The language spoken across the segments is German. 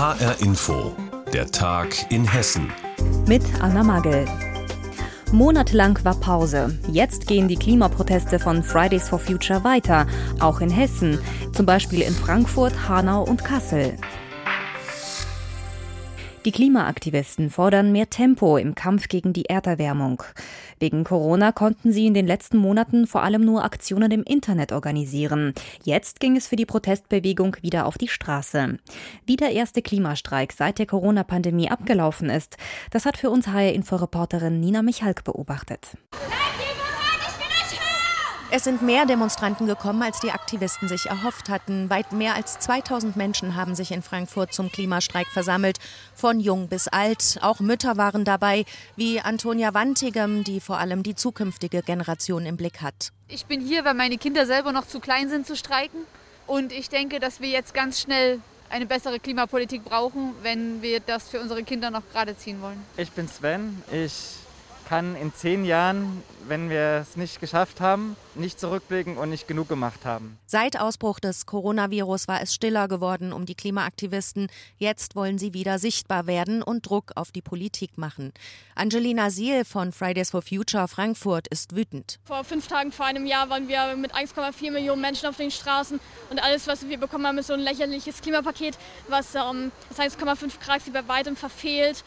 HR Info, der Tag in Hessen. Mit Anna Magel. Monatelang war Pause. Jetzt gehen die Klimaproteste von Fridays for Future weiter, auch in Hessen, zum Beispiel in Frankfurt, Hanau und Kassel. Die Klimaaktivisten fordern mehr Tempo im Kampf gegen die Erderwärmung. Wegen Corona konnten sie in den letzten Monaten vor allem nur Aktionen im Internet organisieren. Jetzt ging es für die Protestbewegung wieder auf die Straße. Wie der erste Klimastreik seit der Corona-Pandemie abgelaufen ist, das hat für uns HR-Inforeporterin Nina Michalk beobachtet. Es sind mehr Demonstranten gekommen, als die Aktivisten sich erhofft hatten. Weit mehr als 2000 Menschen haben sich in Frankfurt zum Klimastreik versammelt, von jung bis alt. Auch Mütter waren dabei, wie Antonia Wantigem, die vor allem die zukünftige Generation im Blick hat. Ich bin hier, weil meine Kinder selber noch zu klein sind zu streiken. Und ich denke, dass wir jetzt ganz schnell eine bessere Klimapolitik brauchen, wenn wir das für unsere Kinder noch gerade ziehen wollen. Ich bin Sven. Ich kann in zehn Jahren, wenn wir es nicht geschafft haben, nicht zurückblicken und nicht genug gemacht haben. Seit Ausbruch des Coronavirus war es stiller geworden um die Klimaaktivisten. Jetzt wollen sie wieder sichtbar werden und Druck auf die Politik machen. Angelina Siel von Fridays for Future Frankfurt ist wütend. Vor fünf Tagen vor einem Jahr waren wir mit 1,4 Millionen Menschen auf den Straßen und alles, was wir bekommen haben, ist so ein lächerliches Klimapaket, was ähm, das 1,5 Grad bei weitem verfehlt.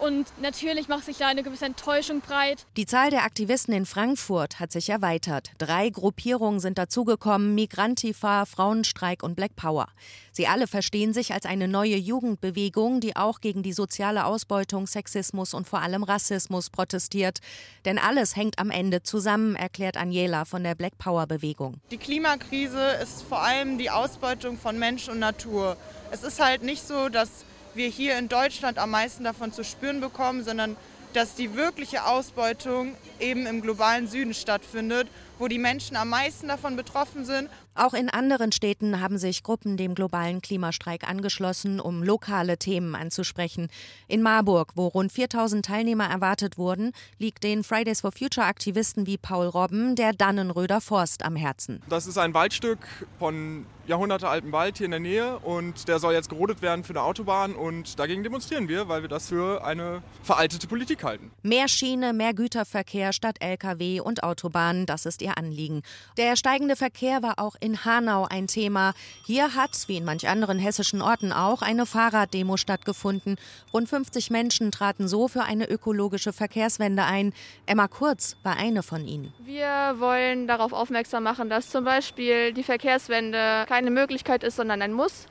Und natürlich macht sich da eine gewisse Enttäuschung breit. Die Zahl der Aktivisten in Frankfurt hat sich erweitert. Drei Gruppierungen sind dazugekommen: Migrantifa, Frauenstreik und Black Power. Sie alle verstehen sich als eine neue Jugendbewegung, die auch gegen die soziale Ausbeutung, Sexismus und vor allem Rassismus protestiert. Denn alles hängt am Ende zusammen, erklärt Aniela von der Black Power Bewegung. Die Klimakrise ist vor allem die Ausbeutung von Mensch und Natur. Es ist halt nicht so, dass wir hier in Deutschland am meisten davon zu spüren bekommen, sondern dass die wirkliche Ausbeutung eben im globalen Süden stattfindet, wo die Menschen am meisten davon betroffen sind. Auch in anderen Städten haben sich Gruppen dem globalen Klimastreik angeschlossen, um lokale Themen anzusprechen. In Marburg, wo rund 4000 Teilnehmer erwartet wurden, liegt den Fridays for Future Aktivisten wie Paul Robben der Dannenröder Forst am Herzen. Das ist ein Waldstück von jahrhundertealten Wald hier in der Nähe und der soll jetzt gerodet werden für eine Autobahn und dagegen demonstrieren wir, weil wir das für eine veraltete Politik halten. Mehr Schiene, mehr Güterverkehr statt Lkw und Autobahnen, das ist ihr Anliegen. Der steigende Verkehr war auch in Hanau ein Thema. Hier hat, wie in manch anderen hessischen Orten auch, eine Fahrraddemo stattgefunden. Rund 50 Menschen traten so für eine ökologische Verkehrswende ein. Emma Kurz war eine von ihnen. Wir wollen darauf aufmerksam machen, dass zum Beispiel die Verkehrswende keine Möglichkeit ist, sondern ein Muss.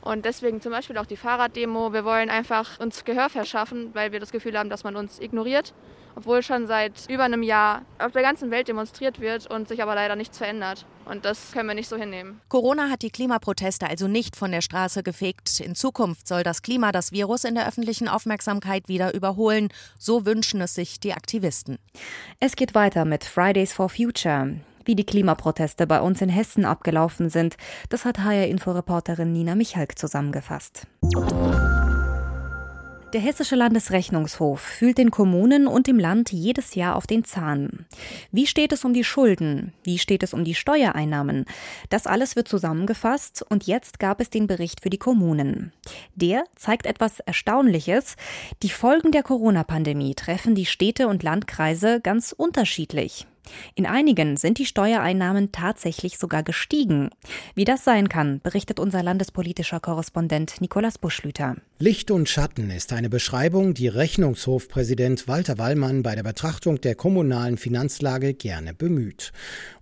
Und deswegen zum Beispiel auch die Fahrraddemo. Wir wollen einfach uns Gehör verschaffen, weil wir das Gefühl haben, dass man uns ignoriert obwohl schon seit über einem Jahr auf der ganzen Welt demonstriert wird und sich aber leider nichts verändert. Und das können wir nicht so hinnehmen. Corona hat die Klimaproteste also nicht von der Straße gefegt. In Zukunft soll das Klima das Virus in der öffentlichen Aufmerksamkeit wieder überholen. So wünschen es sich die Aktivisten. Es geht weiter mit Fridays for Future. Wie die Klimaproteste bei uns in Hessen abgelaufen sind, das hat HR-Inforeporterin Nina Michalk zusammengefasst. Der Hessische Landesrechnungshof fühlt den Kommunen und dem Land jedes Jahr auf den Zahn. Wie steht es um die Schulden? Wie steht es um die Steuereinnahmen? Das alles wird zusammengefasst und jetzt gab es den Bericht für die Kommunen. Der zeigt etwas Erstaunliches. Die Folgen der Corona-Pandemie treffen die Städte und Landkreise ganz unterschiedlich. In einigen sind die Steuereinnahmen tatsächlich sogar gestiegen. Wie das sein kann, berichtet unser landespolitischer Korrespondent Nikolaus Buschlüter. Licht und Schatten ist eine Beschreibung, die Rechnungshofpräsident Walter Wallmann bei der Betrachtung der kommunalen Finanzlage gerne bemüht.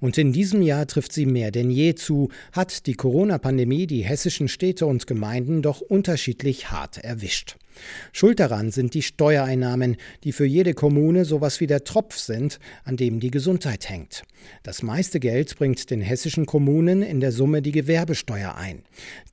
Und in diesem Jahr trifft sie mehr denn je zu, hat die Corona-Pandemie die hessischen Städte und Gemeinden doch unterschiedlich hart erwischt. Schuld daran sind die Steuereinnahmen, die für jede Kommune sowas wie der Tropf sind, an dem die Gesundheit hängt. Das meiste Geld bringt den hessischen Kommunen in der Summe die Gewerbesteuer ein.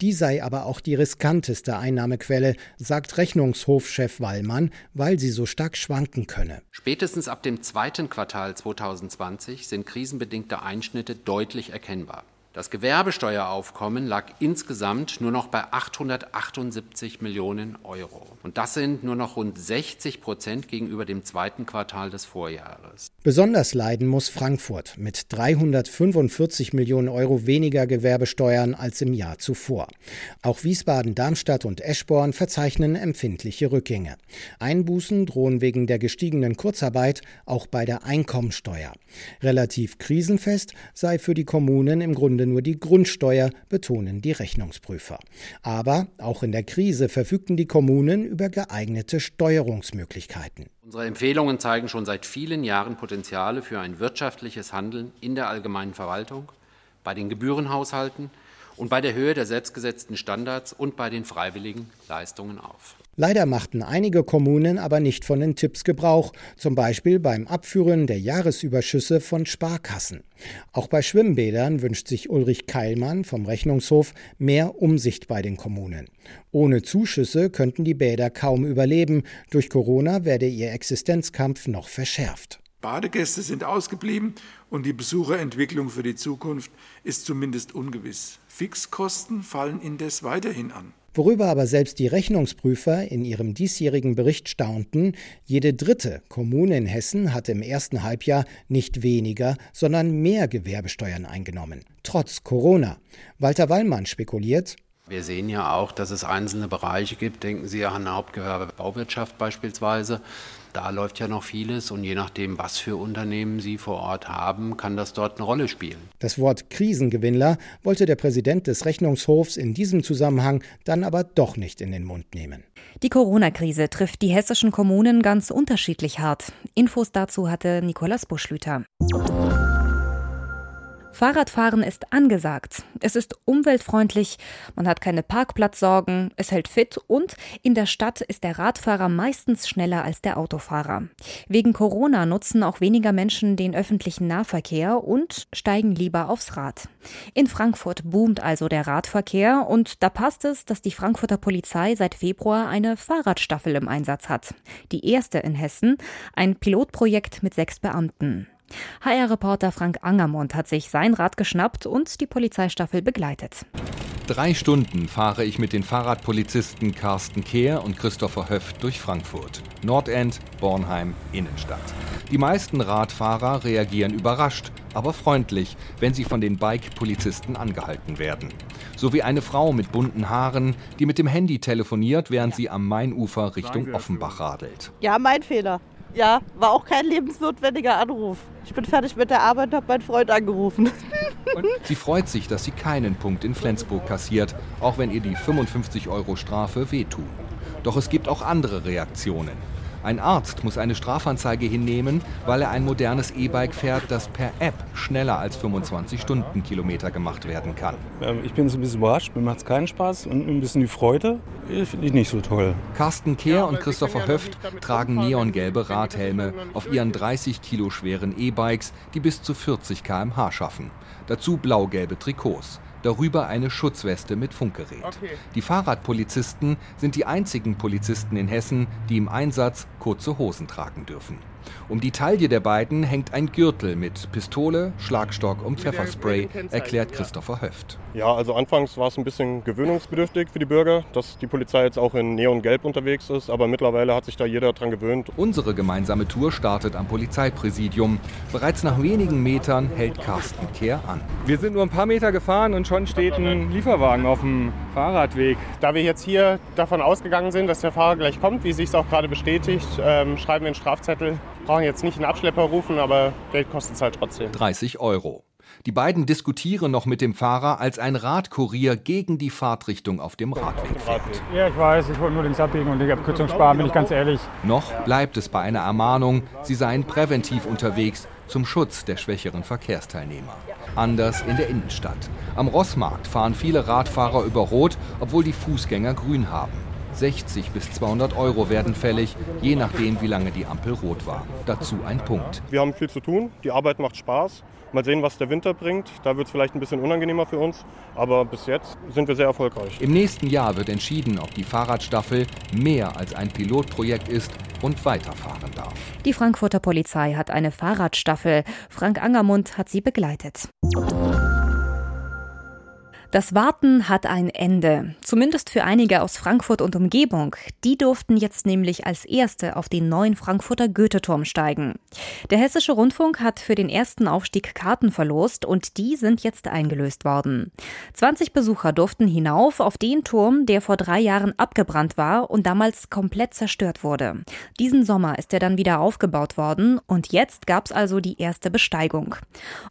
Die sei aber auch die riskanteste Einnahmequelle, sagt Rechnungshofchef Wallmann, weil sie so stark schwanken könne. Spätestens ab dem zweiten Quartal 2020 sind krisenbedingte Einschnitte deutlich erkennbar. Das Gewerbesteueraufkommen lag insgesamt nur noch bei 878 Millionen Euro. Und das sind nur noch rund 60 Prozent gegenüber dem zweiten Quartal des Vorjahres. Besonders leiden muss Frankfurt mit 345 Millionen Euro weniger Gewerbesteuern als im Jahr zuvor. Auch Wiesbaden, Darmstadt und Eschborn verzeichnen empfindliche Rückgänge. Einbußen drohen wegen der gestiegenen Kurzarbeit auch bei der Einkommensteuer. Relativ krisenfest sei für die Kommunen im Grunde nur die Grundsteuer, betonen die Rechnungsprüfer. Aber auch in der Krise verfügten die Kommunen über geeignete Steuerungsmöglichkeiten. Unsere Empfehlungen zeigen schon seit vielen Jahren Potenziale für ein wirtschaftliches Handeln in der allgemeinen Verwaltung, bei den Gebührenhaushalten und bei der Höhe der selbstgesetzten Standards und bei den freiwilligen Leistungen auf. Leider machten einige Kommunen aber nicht von den Tipps Gebrauch, zum Beispiel beim Abführen der Jahresüberschüsse von Sparkassen. Auch bei Schwimmbädern wünscht sich Ulrich Keilmann vom Rechnungshof mehr Umsicht bei den Kommunen. Ohne Zuschüsse könnten die Bäder kaum überleben, durch Corona werde ihr Existenzkampf noch verschärft. Badegäste sind ausgeblieben und die Besucherentwicklung für die Zukunft ist zumindest ungewiss. Fixkosten fallen indes weiterhin an. Worüber aber selbst die Rechnungsprüfer in ihrem diesjährigen Bericht staunten, jede dritte Kommune in Hessen hatte im ersten Halbjahr nicht weniger, sondern mehr Gewerbesteuern eingenommen, trotz Corona. Walter Wallmann spekuliert, wir sehen ja auch, dass es einzelne Bereiche gibt. Denken Sie an Hauptgewerbe Bauwirtschaft beispielsweise. Da läuft ja noch vieles und je nachdem, was für Unternehmen Sie vor Ort haben, kann das dort eine Rolle spielen. Das Wort Krisengewinnler wollte der Präsident des Rechnungshofs in diesem Zusammenhang dann aber doch nicht in den Mund nehmen. Die Corona-Krise trifft die hessischen Kommunen ganz unterschiedlich hart. Infos dazu hatte Nikolas Buschlüter. Fahrradfahren ist angesagt. Es ist umweltfreundlich, man hat keine Parkplatzsorgen, es hält fit und in der Stadt ist der Radfahrer meistens schneller als der Autofahrer. Wegen Corona nutzen auch weniger Menschen den öffentlichen Nahverkehr und steigen lieber aufs Rad. In Frankfurt boomt also der Radverkehr und da passt es, dass die Frankfurter Polizei seit Februar eine Fahrradstaffel im Einsatz hat. Die erste in Hessen, ein Pilotprojekt mit sechs Beamten. HR-Reporter Frank Angermund hat sich sein Rad geschnappt und die Polizeistaffel begleitet. Drei Stunden fahre ich mit den Fahrradpolizisten Carsten Kehr und Christopher Höft durch Frankfurt. Nordend, Bornheim, Innenstadt. Die meisten Radfahrer reagieren überrascht, aber freundlich, wenn sie von den Bike-Polizisten angehalten werden. So wie eine Frau mit bunten Haaren, die mit dem Handy telefoniert, während sie am Mainufer Richtung Offenbach radelt. Ja, mein Fehler. Ja, war auch kein lebensnotwendiger Anruf. Ich bin fertig mit der Arbeit habe meinen Freund angerufen. Sie freut sich, dass sie keinen Punkt in Flensburg kassiert, auch wenn ihr die 55 Euro Strafe wehtun. Doch es gibt auch andere Reaktionen. Ein Arzt muss eine Strafanzeige hinnehmen, weil er ein modernes E-Bike fährt, das per App schneller als 25 Stundenkilometer gemacht werden kann. Ähm, ich bin so ein bisschen überrascht, mir macht es keinen Spaß und ein bisschen die Freude finde ich nicht so toll. Carsten Kehr und Christopher Höft tragen neongelbe Radhelme auf ihren 30 Kilo schweren E-Bikes, die bis zu 40 km/h schaffen. Dazu blau-gelbe Trikots darüber eine Schutzweste mit Funkgerät. Die Fahrradpolizisten sind die einzigen Polizisten in Hessen, die im Einsatz kurze Hosen tragen dürfen. Um die Taille der beiden hängt ein Gürtel mit Pistole, Schlagstock und Pfefferspray, erklärt Christopher Höft. Ja, also anfangs war es ein bisschen gewöhnungsbedürftig für die Bürger, dass die Polizei jetzt auch in Neongelb unterwegs ist, aber mittlerweile hat sich da jeder dran gewöhnt. Unsere gemeinsame Tour startet am Polizeipräsidium. Bereits nach wenigen Metern hält Carsten Kehr an. Wir sind nur ein paar Meter gefahren und schon steht ein Lieferwagen auf dem Fahrradweg. Da wir jetzt hier davon ausgegangen sind, dass der Fahrer gleich kommt, wie sich es auch gerade bestätigt, ähm, schreiben wir einen Strafzettel brauchen jetzt nicht einen Abschlepper rufen, aber Geld kostet es halt trotzdem. 30 Euro. Die beiden diskutieren noch mit dem Fahrer, als ein Radkurier gegen die Fahrtrichtung auf dem Radweg fährt. Ja, ich weiß, ich wollte nur links abbiegen und die Abkürzung sparen, bin ich ganz ehrlich. Noch bleibt es bei einer Ermahnung, sie seien präventiv unterwegs zum Schutz der schwächeren Verkehrsteilnehmer. Anders in der Innenstadt. Am Rossmarkt fahren viele Radfahrer über Rot, obwohl die Fußgänger grün haben. 60 bis 200 Euro werden fällig, je nachdem, wie lange die Ampel rot war. Dazu ein Punkt. Wir haben viel zu tun, die Arbeit macht Spaß. Mal sehen, was der Winter bringt. Da wird es vielleicht ein bisschen unangenehmer für uns, aber bis jetzt sind wir sehr erfolgreich. Im nächsten Jahr wird entschieden, ob die Fahrradstaffel mehr als ein Pilotprojekt ist und weiterfahren darf. Die Frankfurter Polizei hat eine Fahrradstaffel. Frank Angermund hat sie begleitet. Das Warten hat ein Ende, zumindest für einige aus Frankfurt und Umgebung. Die durften jetzt nämlich als Erste auf den neuen Frankfurter Goethe-Turm steigen. Der Hessische Rundfunk hat für den ersten Aufstieg Karten verlost und die sind jetzt eingelöst worden. 20 Besucher durften hinauf auf den Turm, der vor drei Jahren abgebrannt war und damals komplett zerstört wurde. Diesen Sommer ist er dann wieder aufgebaut worden und jetzt gab's also die erste Besteigung.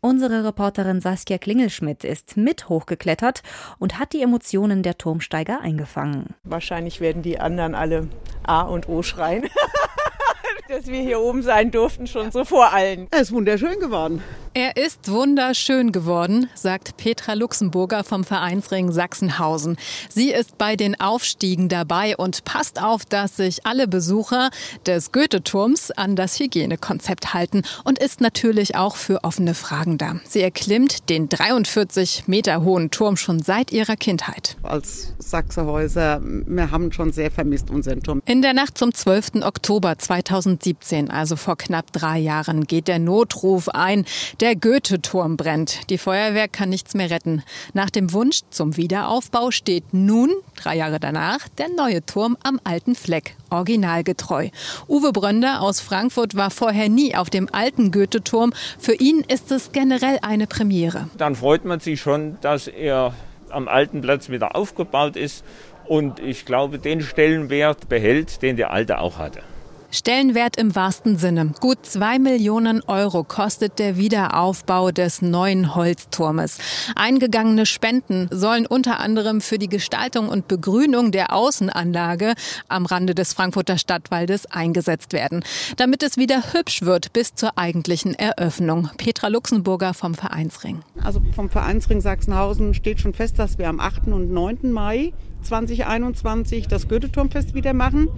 Unsere Reporterin Saskia Klingelschmidt ist mit hochgeklettert hat und hat die Emotionen der Turmsteiger eingefangen. Wahrscheinlich werden die anderen alle A und O schreien. dass wir hier oben sein durften, schon so vor allen. Er ist wunderschön geworden. Er ist wunderschön geworden, sagt Petra Luxemburger vom Vereinsring Sachsenhausen. Sie ist bei den Aufstiegen dabei und passt auf, dass sich alle Besucher des Goethe-Turms an das Hygienekonzept halten und ist natürlich auch für offene Fragen da. Sie erklimmt den 43 Meter hohen Turm schon seit ihrer Kindheit. Als Sachsenhäuser, wir haben schon sehr vermisst unseren Turm. In der Nacht zum 12. Oktober 2017, also vor knapp drei Jahren, geht der Notruf ein. Der der Goethe-Turm brennt. Die Feuerwehr kann nichts mehr retten. Nach dem Wunsch zum Wiederaufbau steht nun, drei Jahre danach, der neue Turm am alten Fleck. Originalgetreu. Uwe Brönder aus Frankfurt war vorher nie auf dem alten Goethe-Turm. Für ihn ist es generell eine Premiere. Dann freut man sich schon, dass er am alten Platz wieder aufgebaut ist und ich glaube, den Stellenwert behält, den der alte auch hatte. Stellenwert im wahrsten Sinne. Gut zwei Millionen Euro kostet der Wiederaufbau des neuen Holzturmes. Eingegangene Spenden sollen unter anderem für die Gestaltung und Begrünung der Außenanlage am Rande des Frankfurter Stadtwaldes eingesetzt werden, damit es wieder hübsch wird bis zur eigentlichen Eröffnung. Petra Luxemburger vom Vereinsring. Also vom Vereinsring Sachsenhausen steht schon fest, dass wir am 8. und 9. Mai 2021 das Goethe-Turmfest wieder machen.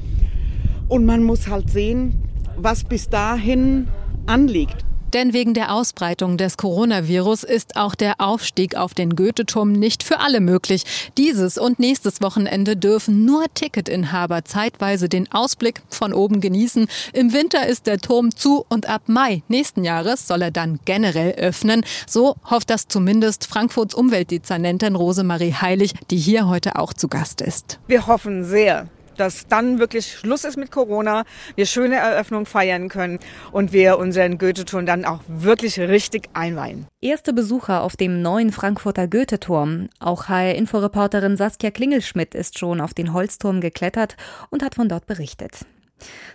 Und man muss halt sehen, was bis dahin anliegt. Denn wegen der Ausbreitung des Coronavirus ist auch der Aufstieg auf den Goethe-Turm nicht für alle möglich. Dieses und nächstes Wochenende dürfen nur Ticketinhaber zeitweise den Ausblick von oben genießen. Im Winter ist der Turm zu und ab Mai nächsten Jahres soll er dann generell öffnen. So hofft das zumindest Frankfurts Umweltdezernentin Rosemarie Heilig, die hier heute auch zu Gast ist. Wir hoffen sehr, dass dann wirklich Schluss ist mit Corona, wir schöne Eröffnung feiern können und wir unseren Goethe-Turm dann auch wirklich richtig einweihen. Erste Besucher auf dem neuen Frankfurter Goethe-Turm. Auch HR-Inforeporterin Saskia Klingelschmidt ist schon auf den Holzturm geklettert und hat von dort berichtet.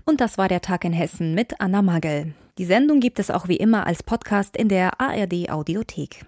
Und das war der Tag in Hessen mit Anna Magel. Die Sendung gibt es auch wie immer als Podcast in der ARD Audiothek.